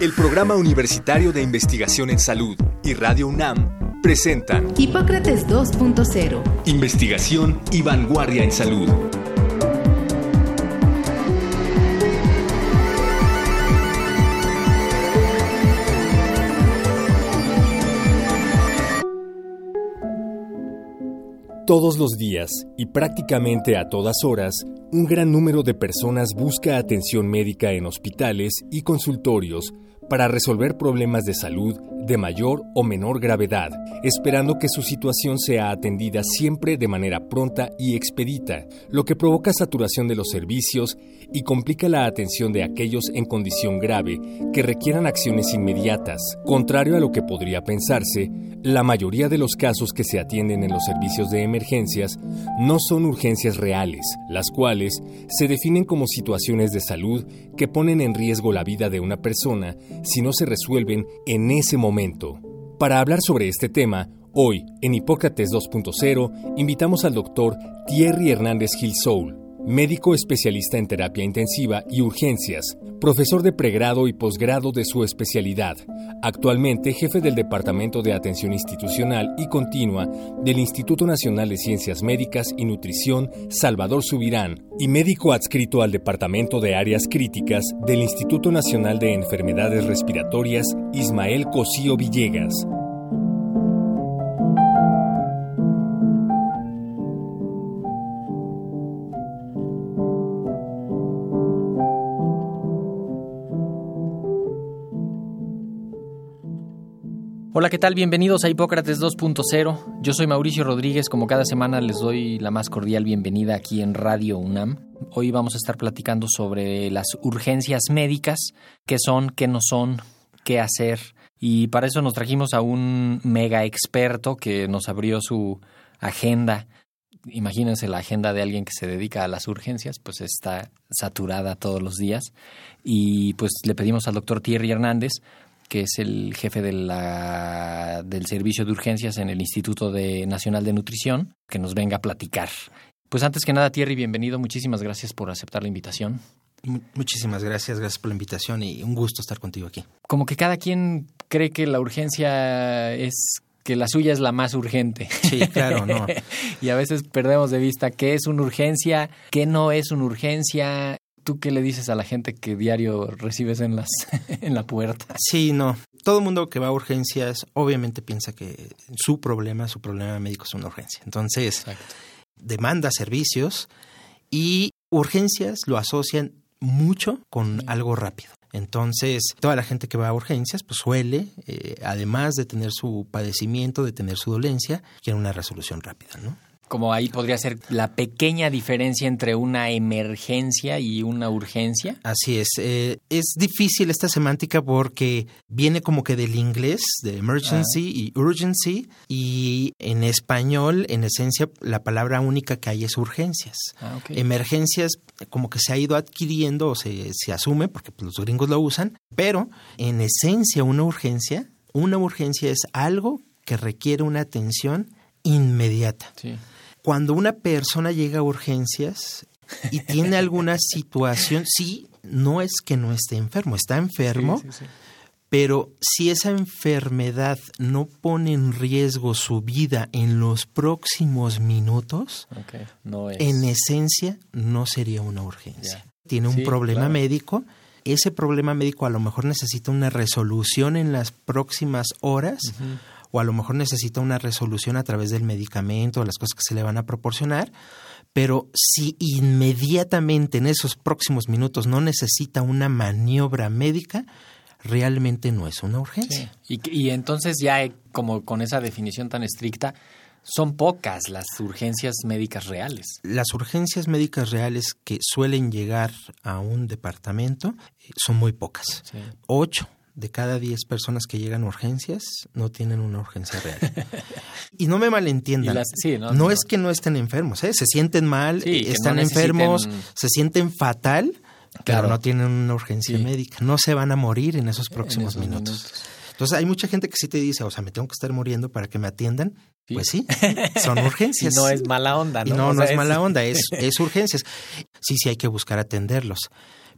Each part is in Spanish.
El Programa Universitario de Investigación en Salud y Radio UNAM presentan Hipócrates 2.0. Investigación y vanguardia en salud. Todos los días y prácticamente a todas horas, un gran número de personas busca atención médica en hospitales y consultorios para resolver problemas de salud de mayor o menor gravedad, esperando que su situación sea atendida siempre de manera pronta y expedita, lo que provoca saturación de los servicios y complica la atención de aquellos en condición grave que requieran acciones inmediatas. Contrario a lo que podría pensarse, la mayoría de los casos que se atienden en los servicios de emergencias no son urgencias reales, las cuales se definen como situaciones de salud que ponen en riesgo la vida de una persona si no se resuelven en ese momento. Para hablar sobre este tema, hoy, en Hipócrates 2.0, invitamos al doctor Thierry Hernández Gilsoul, médico especialista en terapia intensiva y urgencias, profesor de pregrado y posgrado de su especialidad, actualmente jefe del Departamento de Atención Institucional y Continua del Instituto Nacional de Ciencias Médicas y Nutrición Salvador Subirán y médico adscrito al Departamento de Áreas Críticas del Instituto Nacional de Enfermedades Respiratorias Ismael Cosío Villegas. Hola, ¿qué tal? Bienvenidos a Hipócrates 2.0. Yo soy Mauricio Rodríguez. Como cada semana les doy la más cordial bienvenida aquí en Radio UNAM. Hoy vamos a estar platicando sobre las urgencias médicas, qué son, qué no son, qué hacer. Y para eso nos trajimos a un mega experto que nos abrió su agenda. Imagínense la agenda de alguien que se dedica a las urgencias, pues está saturada todos los días. Y pues le pedimos al doctor Thierry Hernández que es el jefe de la, del servicio de urgencias en el Instituto de Nacional de Nutrición, que nos venga a platicar. Pues antes que nada, Thierry, bienvenido. Muchísimas gracias por aceptar la invitación. Muchísimas gracias, gracias por la invitación y un gusto estar contigo aquí. Como que cada quien cree que la urgencia es que la suya es la más urgente. Sí, claro, no. y a veces perdemos de vista qué es una urgencia, qué no es una urgencia, ¿Tú qué le dices a la gente que diario recibes en, las, en la puerta? Sí, no. Todo el mundo que va a urgencias obviamente piensa que su problema, su problema médico es una urgencia. Entonces, demanda servicios y urgencias lo asocian mucho con algo rápido. Entonces, toda la gente que va a urgencias, pues suele, eh, además de tener su padecimiento, de tener su dolencia, quiere una resolución rápida, ¿no? Como ahí podría ser la pequeña diferencia entre una emergencia y una urgencia. Así es. Eh, es difícil esta semántica porque viene como que del inglés, de emergency ah. y urgency, y en español, en esencia, la palabra única que hay es urgencias. Ah, Emergencias como que se ha ido adquiriendo o se, se asume, porque pues, los gringos lo usan, pero en esencia una urgencia, una urgencia es algo que requiere una atención inmediata. Sí cuando una persona llega a urgencias y tiene alguna situación, sí, no es que no esté enfermo, está enfermo, pero si esa enfermedad no pone en riesgo su vida en los próximos minutos, en esencia no sería una urgencia. Tiene un problema médico, ese problema médico a lo mejor necesita una resolución en las próximas horas o a lo mejor necesita una resolución a través del medicamento o las cosas que se le van a proporcionar, pero si inmediatamente en esos próximos minutos no necesita una maniobra médica, realmente no es una urgencia. Y, y, entonces ya como con esa definición tan estricta, son pocas las urgencias médicas reales. Las urgencias médicas reales que suelen llegar a un departamento eh, son muy pocas. Ocho de cada 10 personas que llegan a urgencias no tienen una urgencia real. y no me malentiendan. Las- sí, no, no, es que no estén enfermos, ¿eh? se sienten mal, Sí, están no enfermos, necesiten- se sienten fatal, Claro. pero no tienen una urgencia Sí. médica. No se van a morir en esos próximos esos minutos. minutos. Entonces hay mucha gente que sí te dice, o sea, me tengo que estar muriendo para que me atiendan. Sí. Pues sí, son Y urgencias. no es mala onda, Y ¿no? no, no sea, es mala onda, es, es urgencias. Sí, sí hay que buscar atenderlos,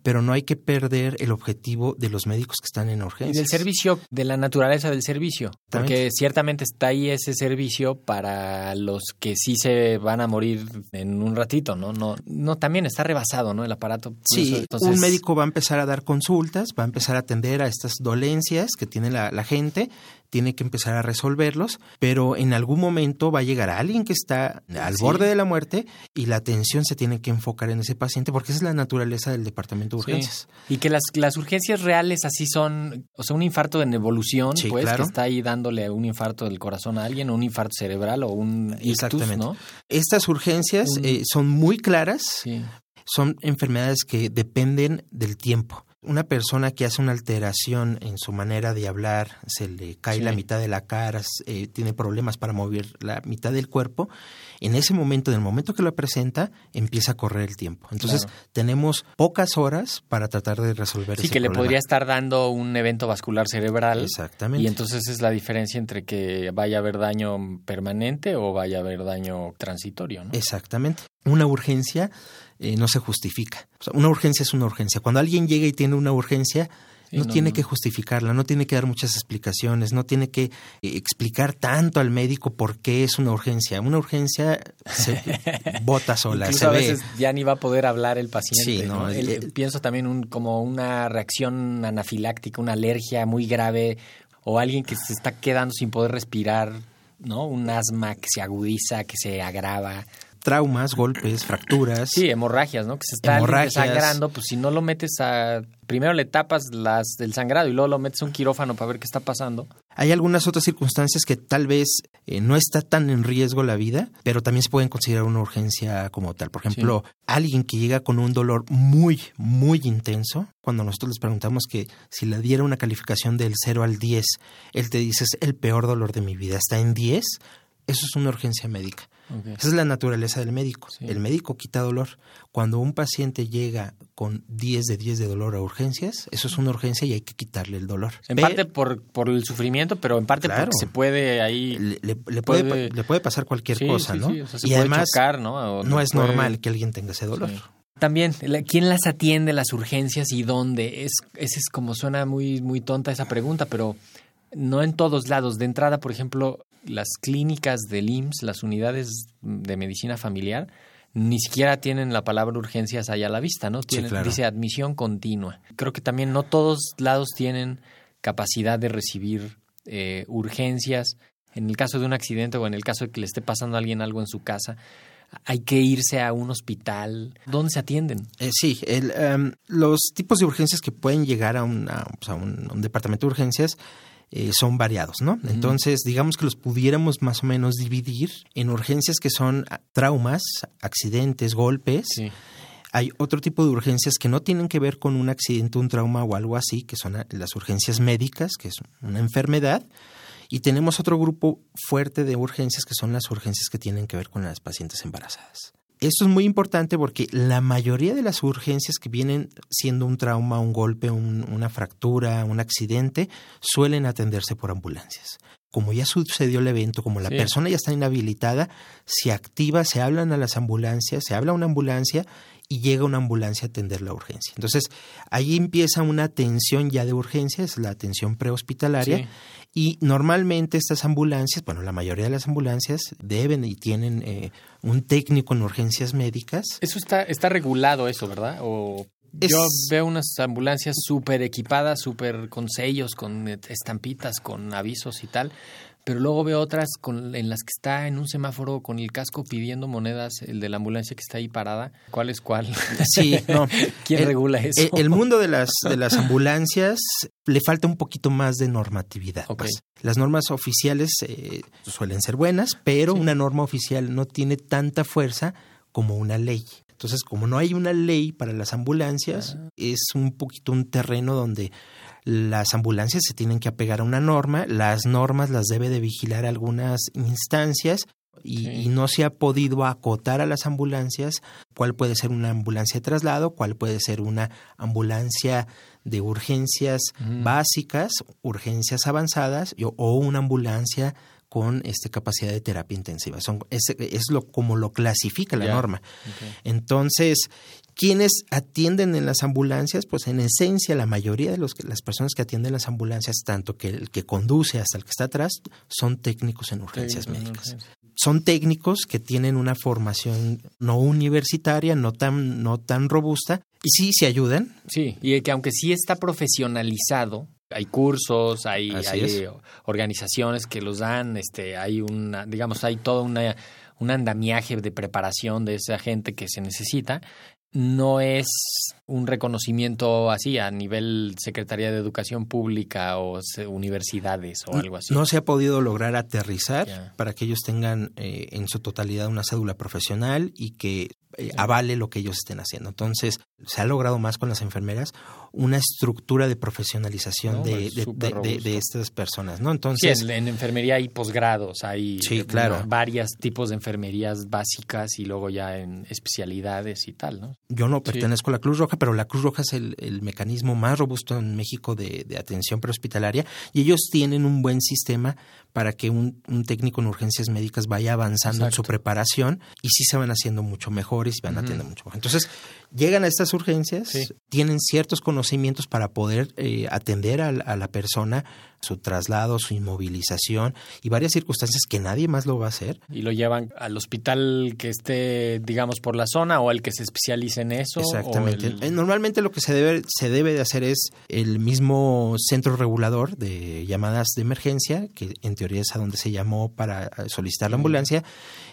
pero no hay que perder el objetivo de los médicos que están en Y urgencias. del servicio, de la naturaleza del servicio. Porque ciertamente está ahí ese servicio para los que sí se van a morir en un ratito, ¿no? No, no también está rebasado, ¿no? El aparato. Sí, entonces- un médico va a empezar a dar consultas, va a empezar a atender a estas dolencias que tiene la, la gente, tiene que empezar a resolverlos, pero en algún momento va a llegar alguien que está al Sí. borde de la muerte y la atención se tiene que enfocar en ese paciente porque esa es la naturaleza del departamento de Sí. urgencias. Y que las, las urgencias reales así son, o sea, un infarto en evolución, Sí, pues, claro. que está ahí dándole un infarto del corazón a alguien, o un infarto cerebral o un ictus, Exactamente. ¿no? Estas urgencias Un- eh, son muy claras, son enfermedades que dependen del tiempo. Una persona que hace una alteración en su manera de hablar, se le cae Sí. la mitad de la cara, eh, tiene problemas para mover la mitad del cuerpo, en ese momento, en el momento que lo presenta, empieza a correr el tiempo. Entonces, Claro. tenemos pocas horas para tratar de resolver Sí, ese que le podría estar dando un evento vascular cerebral. Exactamente. Y entonces es la diferencia entre que vaya a haber daño permanente o vaya a haber daño transitorio, ¿no? Exactamente. Una urgencia eh, no se justifica. O sea, una urgencia es una urgencia. Cuando alguien llega y tiene una urgencia, no, no, tiene que justificarla, no tiene que dar muchas explicaciones, no tiene que eh, explicar tanto al médico por qué es una urgencia. Una urgencia se bota sola, Incluso se a ve. veces ya ni va a poder hablar el paciente. Sí, no, el- pienso también un, como una reacción anafiláctica, una alergia muy grave, o alguien que se está quedando sin poder respirar, ¿no? Un asma que se agudiza, que se agrava. Traumas, golpes, fracturas. Sí, hemorragias, ¿no? Que se está sangrando, pues si no lo metes a... Primero le tapas las del sangrado y luego lo metes a un quirófano para ver qué está pasando. Hay algunas otras circunstancias que tal vez eh, no está tan en riesgo la vida, pero también se pueden considerar una urgencia como tal. Por ejemplo, alguien que llega con un dolor muy, muy intenso, cuando nosotros les preguntamos que si le diera una calificación del 0 al 10, él te dice es el peor dolor de mi vida, está en 10, eso es una urgencia médica. Esa es la naturaleza del médico. Sí. El médico quita dolor. Cuando un paciente llega con 10 de 10 de dolor a urgencias, eso es una urgencia y hay que quitarle el dolor. En parte por, por el sufrimiento, pero en parte Claro. porque se puede ahí... le, le- le puede, le puede pasar cualquier Sí, cosa, sí, ¿no? sí, o sea, se y puede además chocar, ¿no? O no es puede- normal que alguien tenga ese dolor. También, ¿quién las atiende, las urgencias y dónde? Es, ese es como suena muy, muy tonta esa pregunta, pero no en todos lados. De entrada, por ejemplo, las clínicas del IMSS, las unidades de medicina familiar, ni siquiera tienen la palabra urgencias allá a la vista, ¿no? Tienen, claro. Dice admisión continua. Creo que también no todos lados tienen capacidad de recibir eh, urgencias. En el caso de un accidente o en el caso de que le esté pasando a alguien algo en su casa, hay que irse a un hospital. ¿Dónde se atienden? Eh, sí, el, em, los tipos de urgencias que pueden llegar a, una- pues, a un, a un departamento de urgencias eh, son variados, ¿no? Entonces, digamos que los pudiéramos más o menos dividir en urgencias que son traumas, accidentes, golpes. Sí. Hay otro tipo de urgencias que no tienen que ver con un accidente, un trauma o algo así, que son las urgencias médicas, que es una enfermedad. Y tenemos otro grupo fuerte de urgencias que son las urgencias que tienen que ver con las pacientes embarazadas. Esto es muy importante porque la mayoría de las urgencias que vienen siendo un trauma, un golpe, un- una fractura, un accidente, suelen atenderse por ambulancias. Como ya sucedió el evento, como la Sí. persona ya está inhabilitada, se activa, se hablan a las ambulancias, se habla a una ambulancia y llega una ambulancia a atender la urgencia. Entonces, ahí empieza una atención ya de urgencia, es la atención prehospitalaria. Sí. Y normalmente estas ambulancias, bueno, la mayoría de las ambulancias deben y tienen eh, un técnico en urgencias médicas. Eso está, está regulado, eso, ¿verdad? O Es- yo veo unas ambulancias súper equipadas, súper con sellos, con estampitas, con avisos y tal. Pero luego veo otras con, en las que está en un semáforo con el casco pidiendo monedas, el de la ambulancia que está ahí parada. ¿Cuál es cuál? Sí, no. ¿Quién El- regula eso? El, el mundo de las, de las ambulancias le falta un poquito más de normatividad. Pues. Las normas oficiales eh, suelen ser buenas, pero una norma oficial no tiene tanta fuerza como una ley. Entonces, como no hay una ley para las ambulancias, Ah. es un poquito un terreno donde las ambulancias se tienen que apegar a una norma, las normas las debe de vigilar algunas instancias y, no se ha podido acotar a las ambulancias cuál puede ser una ambulancia de traslado, cuál puede ser una ambulancia de urgencias básicas, urgencias avanzadas o una ambulancia con este, capacidad de terapia intensiva. Son, es, es lo como lo clasifica la norma. Entonces, ¿quiénes atienden en las ambulancias? Pues en esencia la mayoría de los, las personas que atienden las ambulancias, tanto que el que conduce hasta el que está atrás, son técnicos en urgencias médicas. Son técnicos que tienen una formación no universitaria, no tan, no tan robusta, y sí se ayudan. Sí, y que aunque sí está profesionalizado, hay cursos, hay, organizaciones que los dan, este, hay una, digamos, hay todo una, un andamiaje de preparación de esa gente que se necesita. No es un reconocimiento así a nivel Secretaría de Educación Pública o universidades o algo así. No se ha podido lograr aterrizar para que ellos tengan eh, en su totalidad una cédula profesional y que eh, avale lo que ellos estén haciendo. Entonces, se ha logrado más con las enfermeras una estructura de profesionalización de, de, estas personas, ¿no? Entonces, sí, en, enfermería hay posgrados, hay sí, claro. varios tipos de enfermerías básicas y luego ya en especialidades y tal, ¿no? Yo no pertenezco a la Cruz Roja, pero la Cruz Roja es el, el mecanismo más robusto en México de, atención prehospitalaria y ellos tienen un buen sistema para que un, técnico en urgencias médicas vaya avanzando en su preparación y sí se van haciendo mucho mejores y van atendiendo mucho mejor. Entonces, llegan a estas urgencias, tienen ciertos conocimientos para poder eh, atender a, la persona, su traslado, su inmovilización y varias circunstancias que nadie más lo va a hacer. Y lo llevan al hospital que esté, digamos, por la zona o al que se especialice en eso. Exactamente. Eh, normalmente lo que se debe, se debe de hacer es el mismo centro regulador de llamadas de emergencia, que en teoría es a donde se llamó para solicitar la ambulancia,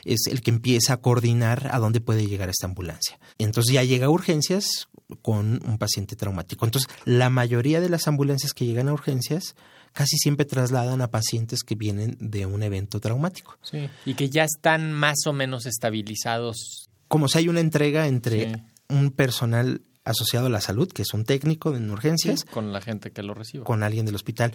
es el que empieza a coordinar a dónde puede llegar esta ambulancia. Entonces ya llega a urgencias con un paciente traumático. Entonces, la mayoría de las ambulancias que llegan a urgencias casi siempre trasladan a pacientes que vienen de un evento traumático. Sí, y que ya están más o menos estabilizados. Como si hay una entrega entre un personal asociado a la salud, que es un técnico en urgencias. con la gente que lo recibe. Con alguien del hospital.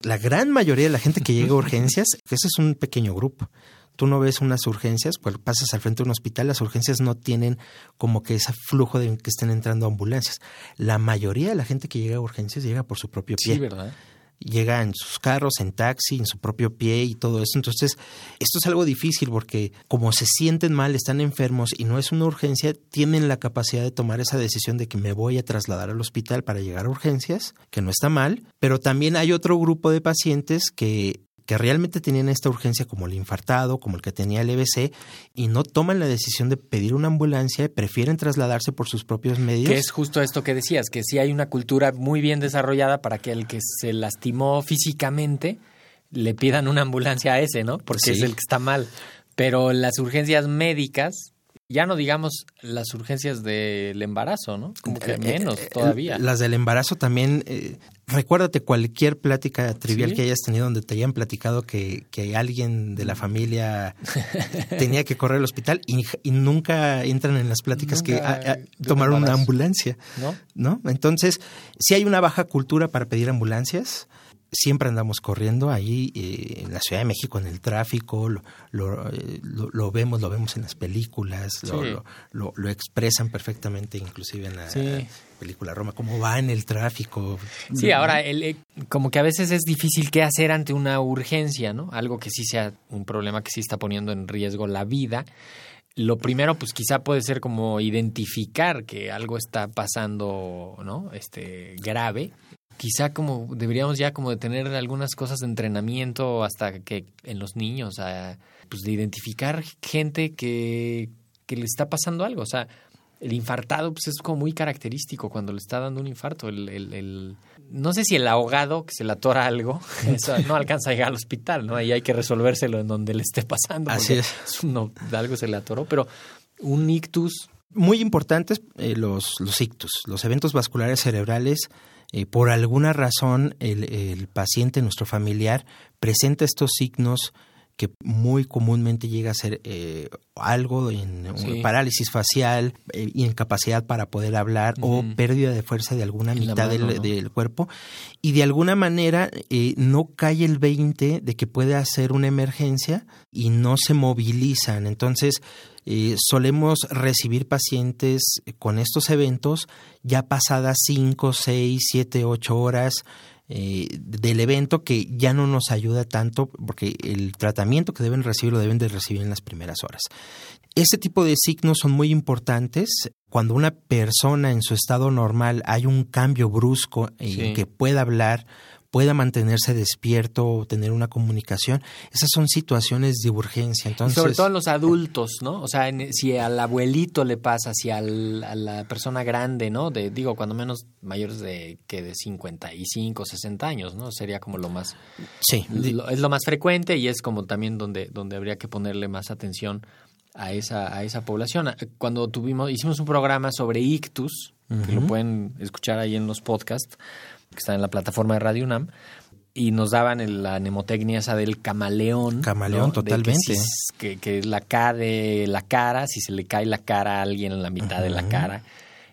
La gran mayoría de la gente que llega a urgencias, ese es un pequeño grupo. Tú no ves unas urgencias, cuando pasas al frente de un hospital, las urgencias no tienen como que ese flujo de que estén entrando ambulancias. La mayoría de la gente que llega a urgencias llega por su propio pie. Sí, ¿verdad? Llega en sus carros, en taxi, en su propio pie y todo eso. Entonces, esto es algo difícil porque como se sienten mal, están enfermos y no es una urgencia, tienen la capacidad de tomar esa decisión de que me voy a trasladar al hospital para llegar a urgencias, que no está mal, pero también hay otro grupo de pacientes que que realmente tenían esta urgencia como el infartado, como el que tenía el EBC, y no toman la decisión de pedir una ambulancia, prefieren trasladarse por sus propios medios. Que es justo esto que decías, que sí hay una cultura muy bien desarrollada para que el que se lastimó físicamente le pidan una ambulancia a ese, ¿no? Porque es el que está mal. Pero las urgencias médicas, ya no digamos las urgencias del embarazo, ¿no? Como que eh, menos eh, todavía. Las del embarazo también, eh, recuérdate cualquier plática trivial que hayas tenido donde te hayan platicado que, que alguien de la familia tenía que correr al hospital y, nunca entran en las pláticas que tomaron una ambulancia, ¿no? ¿no? Entonces, si hay una baja cultura para pedir ambulancias, siempre andamos corriendo ahí eh, en la Ciudad de México en el tráfico, lo, eh, lo, vemos, lo vemos en las películas, lo, lo, expresan perfectamente inclusive en la película Roma, cómo va en el tráfico. Sí, ahora el, eh, como que a veces es difícil qué hacer ante una urgencia, ¿no? Algo que sí sea un problema que sí está poniendo en riesgo la vida. Lo primero, pues quizá puede ser como identificar que algo está pasando, ¿no? Este, grave quizá como deberíamos ya como de tener algunas cosas de entrenamiento hasta que en los niños, pues de identificar gente que, que le está pasando algo. O sea, el infartado pues es como muy característico cuando le está dando un infarto. El, el, no sé si el ahogado que se le atora algo, eso no alcanza a llegar al hospital, ¿no? Ahí hay que resolvérselo en donde le esté pasando. Así es. algo se le atoró, pero un ictus. Muy importantes eh, los, los ictus, los eventos vasculares cerebrales eh, por alguna razón el, paciente, nuestro familiar, presenta estos signos que muy comúnmente llega a ser eh, algo en Sí. parálisis facial, eh, incapacidad para poder hablar o pérdida de fuerza de alguna En mitad mano, del, ¿no? del cuerpo y de alguna manera eh, no cae el 20 de que puede hacer una emergencia y no se movilizan. Entonces, eh, solemos recibir pacientes con estos eventos ya pasadas 5, 6, 7, 8 horas eh, del evento que ya no nos ayuda tanto porque el tratamiento que deben recibir lo deben de recibir en las primeras horas. Este tipo de signos son muy importantes. Cuando una persona en su estado normal hay un cambio brusco en Sí. que pueda hablar, pueda mantenerse despierto o tener una comunicación, esas son situaciones de urgencia. Entonces, sobre todo en los adultos, ¿no? O sea, en- si al abuelito le pasa, si al- a la persona grande, ¿no? De, digo, cuando menos mayores de que de 55, 60 años, ¿no? Sería como lo más sí, lo- es lo más frecuente y es como también donde donde habría que ponerle más atención a esa a esa población. Cuando tuvimos hicimos un programa sobre ictus, que lo pueden escuchar ahí en los podcasts que están en la plataforma de Radio UNAM y nos daban el- la mnemotecnia esa del camaleón. Camaleón, ¿no? De totalmente. Que, es la K de la cara, si se le cae la cara a alguien en la mitad de la cara,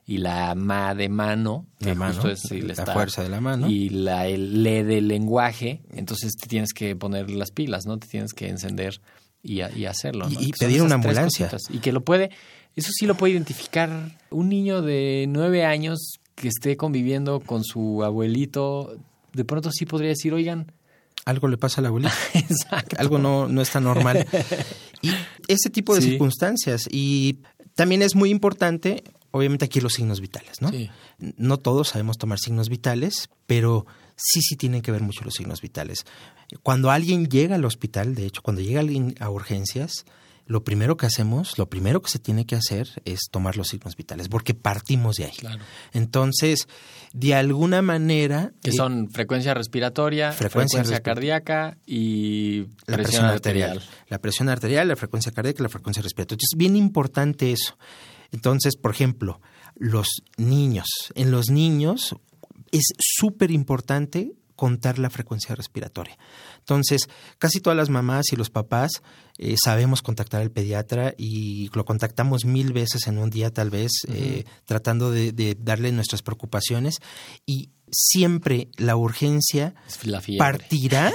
y la ma de mano, que mano, justo es si le la está- fuerza de la mano. Y la el le del lenguaje, entonces te tienes que poner las pilas, ¿no? Te tienes que encender y, hacerlo. ¿no? Y- pedir una ambulancia. Y que lo puede, eso sí lo puede identificar un niño de nueve años que esté conviviendo con su abuelito, de pronto sí podría decir, oigan, algo le pasa a la abuelita. exacto. algo no, no está normal. Y ese tipo de Sí. circunstancias. Y también es muy importante, obviamente aquí los signos vitales, ¿no? Sí. No todos sabemos tomar signos vitales, pero sí, sí tienen que ver mucho los signos vitales. Cuando alguien llega al hospital, de hecho, cuando llega alguien a urgencias, lo primero que hacemos, lo primero que se tiene que hacer es tomar los signos vitales, porque partimos de ahí. Claro. Entonces, de alguna manera... Que eh, son frecuencia respiratoria, Frecuencia cardíaca y la presión, arterial. La presión arterial, la frecuencia cardíaca, la frecuencia respiratoria. Es bien importante eso. Entonces, por ejemplo, los niños. En los niños es súper importante contar la frecuencia respiratoria. Entonces, casi todas las mamás y los papás eh, sabemos contactar al pediatra y lo contactamos mil veces en un día tal vez, eh, tratando de, de darle nuestras preocupaciones y siempre la urgencia la partirá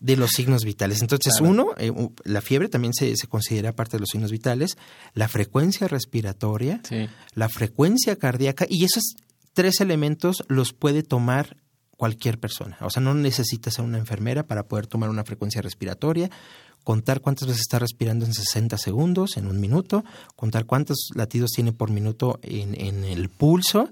de los signos vitales. Entonces, Claro. uno, eh, la fiebre también se, se considera parte de los signos vitales, la frecuencia respiratoria, Sí. la frecuencia cardíaca, y esos tres elementos los puede tomar cualquier persona. O sea, no necesita ser una enfermera para poder tomar una frecuencia respiratoria, contar cuántas veces está respirando en 60 segundos, en un minuto, contar cuántos latidos tiene por minuto en, en el pulso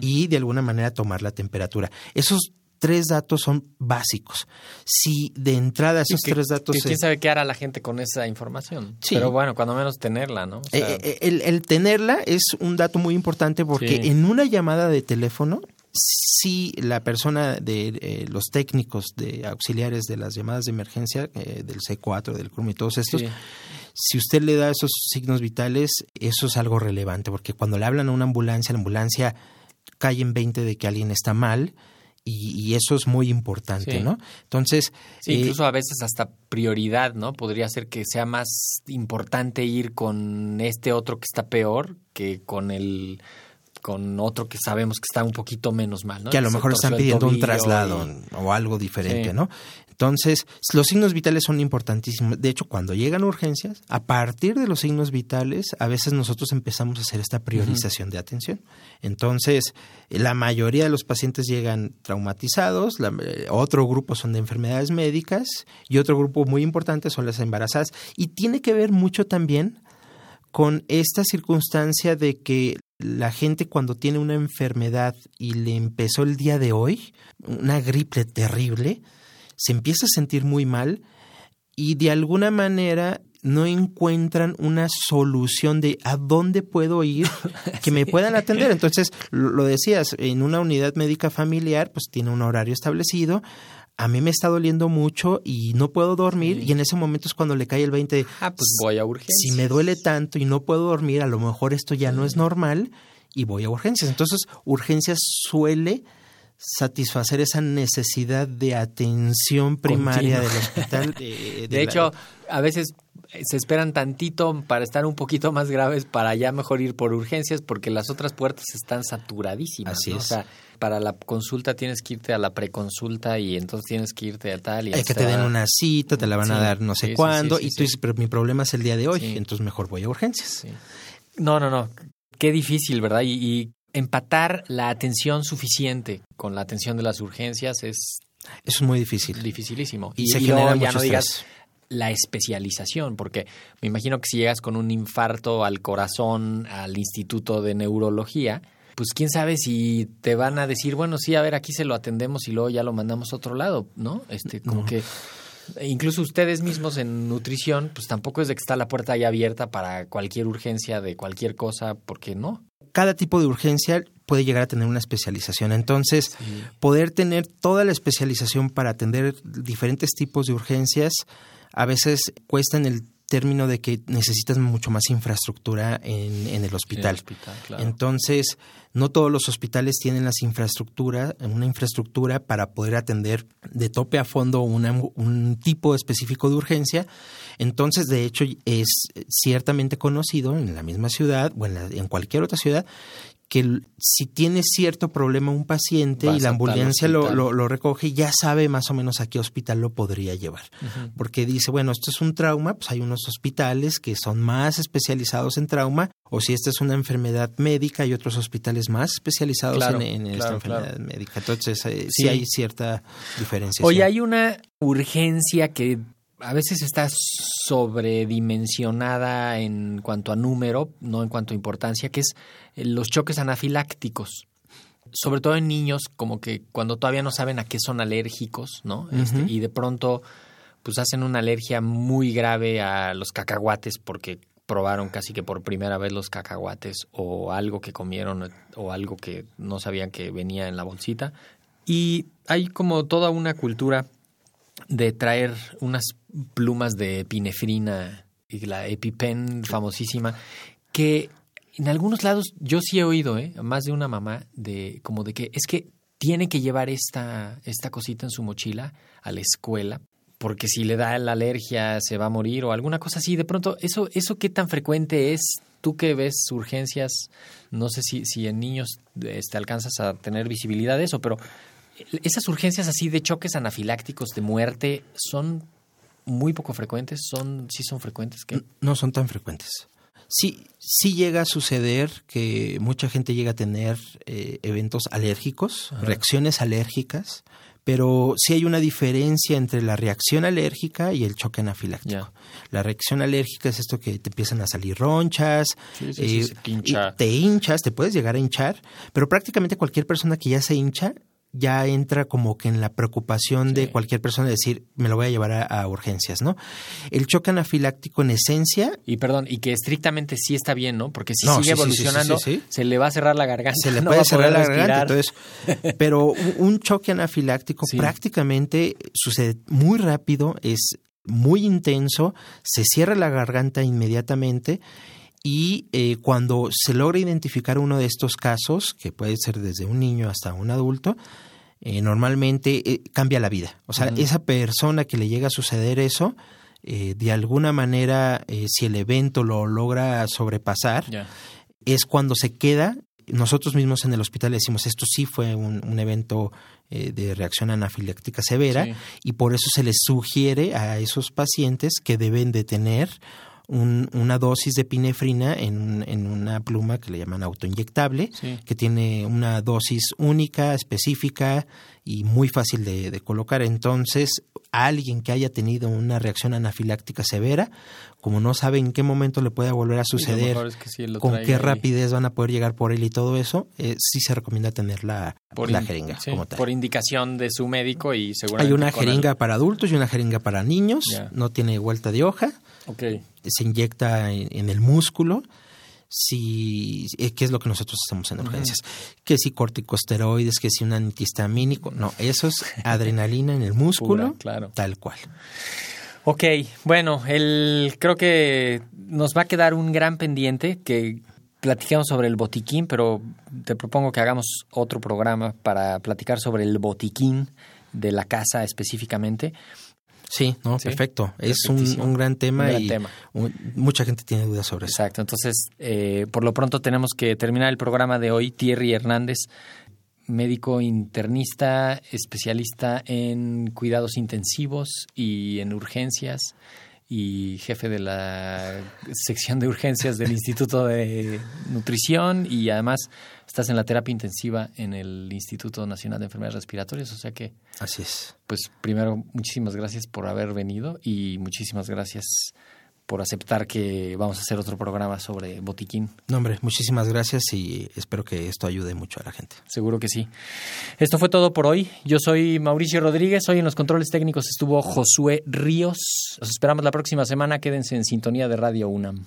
y de alguna manera tomar la temperatura. Esos tres datos son básicos. Si de entrada esos que- tres datos... que quién sabe qué hará la gente con esa información. Sí. Pero bueno, cuando menos tenerla, ¿no? O sea, Eh, eh, el, el tenerla es un dato muy importante porque Sí. en una llamada de teléfono, si la persona de eh, los técnicos de auxiliares de las llamadas de emergencia, eh, del C4, del CRUM y todos estos, sí. si usted le da esos signos vitales, eso es algo relevante, porque cuando le hablan a una ambulancia, la ambulancia cae en 20 de que alguien está mal y, y eso es muy importante, Sí. ¿no? Entonces, Sí, eh, incluso a veces hasta prioridad, ¿no? Podría ser que sea más importante ir con este otro que está peor que con el con otro que sabemos que está un poquito menos mal, ¿no? que a lo Se mejor están pidiendo un traslado y- o algo diferente, Sí. ¿no? Entonces, los signos vitales son importantísimos. De hecho, cuando llegan urgencias, a partir de los signos vitales, a veces nosotros empezamos a hacer esta priorización de atención. Entonces, la mayoría de los pacientes llegan traumatizados, la- eh, otro grupo son de enfermedades médicas y otro grupo muy importante son las embarazadas. Y tiene que ver mucho también con esta circunstancia de que la gente cuando tiene una enfermedad y le empezó el día de hoy, una gripe terrible, se empieza a sentir muy mal y de alguna manera no encuentran una solución de a dónde puedo ir que me puedan atender. Entonces, lo, decías, en una unidad médica familiar, pues tiene un horario establecido. A mí me está doliendo mucho y no puedo dormir Sí. y en ese momento es cuando le cae el 20 de, Ah, pues voy a urgencias. si me duele tanto y no puedo dormir, a lo mejor esto ya no es normal y voy a urgencias. Entonces, urgencias suele satisfacer esa necesidad de atención primaria Continua. del hospital. De la- hecho, a veces se esperan tantito para estar un poquito más graves para ya mejor ir por urgencias porque las otras puertas están saturadísimas. Así ¿no? es. O sea, para la consulta tienes que irte a la preconsulta y entonces tienes que irte a tal y hay que te den una cita, te la van a dar no sé sí, cuándo, sí, y tú dices, pero mi problema es el día de hoy, entonces mejor voy a urgencias. No, no, no. Qué difícil, ¿verdad? Y, y empatar la atención suficiente con la atención de las urgencias es es muy difícil. dificilísimo. Y se y genera luego ya no digas. La especialización, porque me imagino que si llegas con un infarto al corazón al Instituto de Neurología, pues quién sabe si te van a decir, bueno, sí, a ver, aquí se lo atendemos y luego ya lo mandamos a otro lado, ¿no? Este, como No. que incluso ustedes mismos en nutrición, pues tampoco es de que está la puerta ahí abierta para cualquier urgencia de cualquier cosa, porque no. Cada tipo de urgencia puede llegar a tener una especialización. Entonces, poder tener toda la especialización para atender diferentes tipos de urgencias a veces cuesta en el término de que necesitas mucho más infraestructura en, en el hospital. hospital, claro. Entonces, no todos los hospitales tienen las infraestructuras, una infraestructura para poder atender de tope a fondo una- un tipo específico de urgencia. Entonces, de hecho, es ciertamente conocido en la misma ciudad o en, la- en cualquier otra ciudad que si tiene cierto problema un paciente Vas y la ambulancia lo, lo- lo recoge, ya sabe más o menos a qué hospital lo podría llevar. Porque dice, bueno, esto es un trauma, pues hay unos hospitales que son más especializados en trauma, o si esta es una enfermedad médica, hay otros hospitales más especializados Claro, en, en esta claro, enfermedad claro. médica. Entonces, eh, sí. Sí. hay cierta diferencia. Oye, hay una urgencia que a veces está sobredimensionada en cuanto a número, no en cuanto a importancia, que es eh, los choques anafilácticos. Sobre todo en niños, como que cuando todavía no saben a qué son alérgicos, ¿no? Este, y de pronto, pues hacen una alergia muy grave a los cacahuates porque probaron casi que por primera vez los cacahuates o algo que comieron o algo que no sabían que venía en la bolsita. Y hay como toda una cultura de traer unas plumas de epinefrina y la EpiPen famosísima que en algunos lados yo sí he oído, ¿eh? más de una mamá de como de que es que tiene que llevar esta esta cosita en su mochila a la escuela porque si le da la alergia se va a morir o alguna cosa así. De pronto, eso eso qué tan frecuente es. Tú que ves urgencias, no sé si, si en niños este, alcanzas a tener visibilidad de eso, pero esas urgencias así de choques anafilácticos de muerte son muy poco frecuentes, son sí son frecuentes que No son tan frecuentes. Sí, sí llega a suceder que mucha gente llega a tener eh, eventos alérgicos, reacciones alérgicas, pero sí hay una diferencia entre la reacción alérgica y el choque anafiláctico. La reacción alérgica es esto que te empiezan a salir ronchas, Sí, eh, hincha. te hinchas, te puedes llegar a hinchar, pero prácticamente cualquier persona que ya se hincha ya entra como que en la preocupación de cualquier persona de decir, me lo voy a llevar a, a urgencias, ¿no? El choque anafiláctico en esencia y perdón, y que estrictamente sí está bien, ¿no? Porque si No, sigue sí, evolucionando, sí, se le va a cerrar la garganta, se le no puede va cerrar la garganta. Entonces, pero un- un choque anafiláctico prácticamente sucede muy rápido, es muy intenso, se cierra la garganta inmediatamente y eh, cuando se logra identificar uno de estos casos, que puede ser desde un niño hasta un adulto, eh, normalmente eh, cambia la vida. O sea, esa persona que le llega a suceder eso, eh, de alguna manera, si el evento lo logra sobrepasar, es cuando se queda. Nosotros mismos en el hospital le decimos esto sí fue un, un evento de reacción anafiláctica severa Sí. y por eso se les sugiere a esos pacientes que deben de tener un- una dosis de epinefrina en, en una pluma que le llaman autoinyectable, Sí. que tiene una dosis única, específica y muy fácil de, de colocar. Entonces, alguien que haya tenido una reacción anafiláctica severa, como no sabe en qué momento le puede volver a suceder, mejor es que sí lo con qué ahí rapidez van a poder llegar por él y todo eso, eh, sí se recomienda tener la, por la in- jeringa sí, como tal. por indicación de su médico y seguramente Hay una jeringa para adultos y una jeringa para niños, no tiene vuelta de hoja, al- Ok. se inyecta en, en el músculo. Si, eh, ¿Qué es lo que nosotros hacemos en urgencias? Que si corticosteroides, que si un antihistamínico. No, eso es adrenalina en el músculo, Pura, claro. tal cual. Ok, bueno, el, creo que nos va a quedar un gran pendiente que platiquemos sobre el botiquín, pero te propongo que hagamos otro programa para platicar sobre el botiquín de la casa específicamente. Sí, no, Sí, perfecto. Es un, gran tema Un gran y tema. un- mucha gente tiene dudas sobre eso. Exacto. Entonces, eh, por lo pronto tenemos que terminar el programa de hoy. Thierry Hernández, médico internista, especialista en cuidados intensivos y en urgencias y jefe de la sección de urgencias del Instituto de Nutrición y además estás en la terapia intensiva en el Instituto Nacional de Enfermedades Respiratorias, o sea que Así es. pues primero muchísimas gracias por haber venido y muchísimas gracias por aceptar que vamos a hacer otro programa sobre botiquín. No, hombre, muchísimas gracias y espero que esto ayude mucho a la gente. Seguro que sí. Esto fue todo por hoy. Yo soy Mauricio Rodríguez. Hoy en los controles técnicos estuvo Josué Ríos. Los esperamos la próxima semana. Quédense en sintonía de Radio UNAM.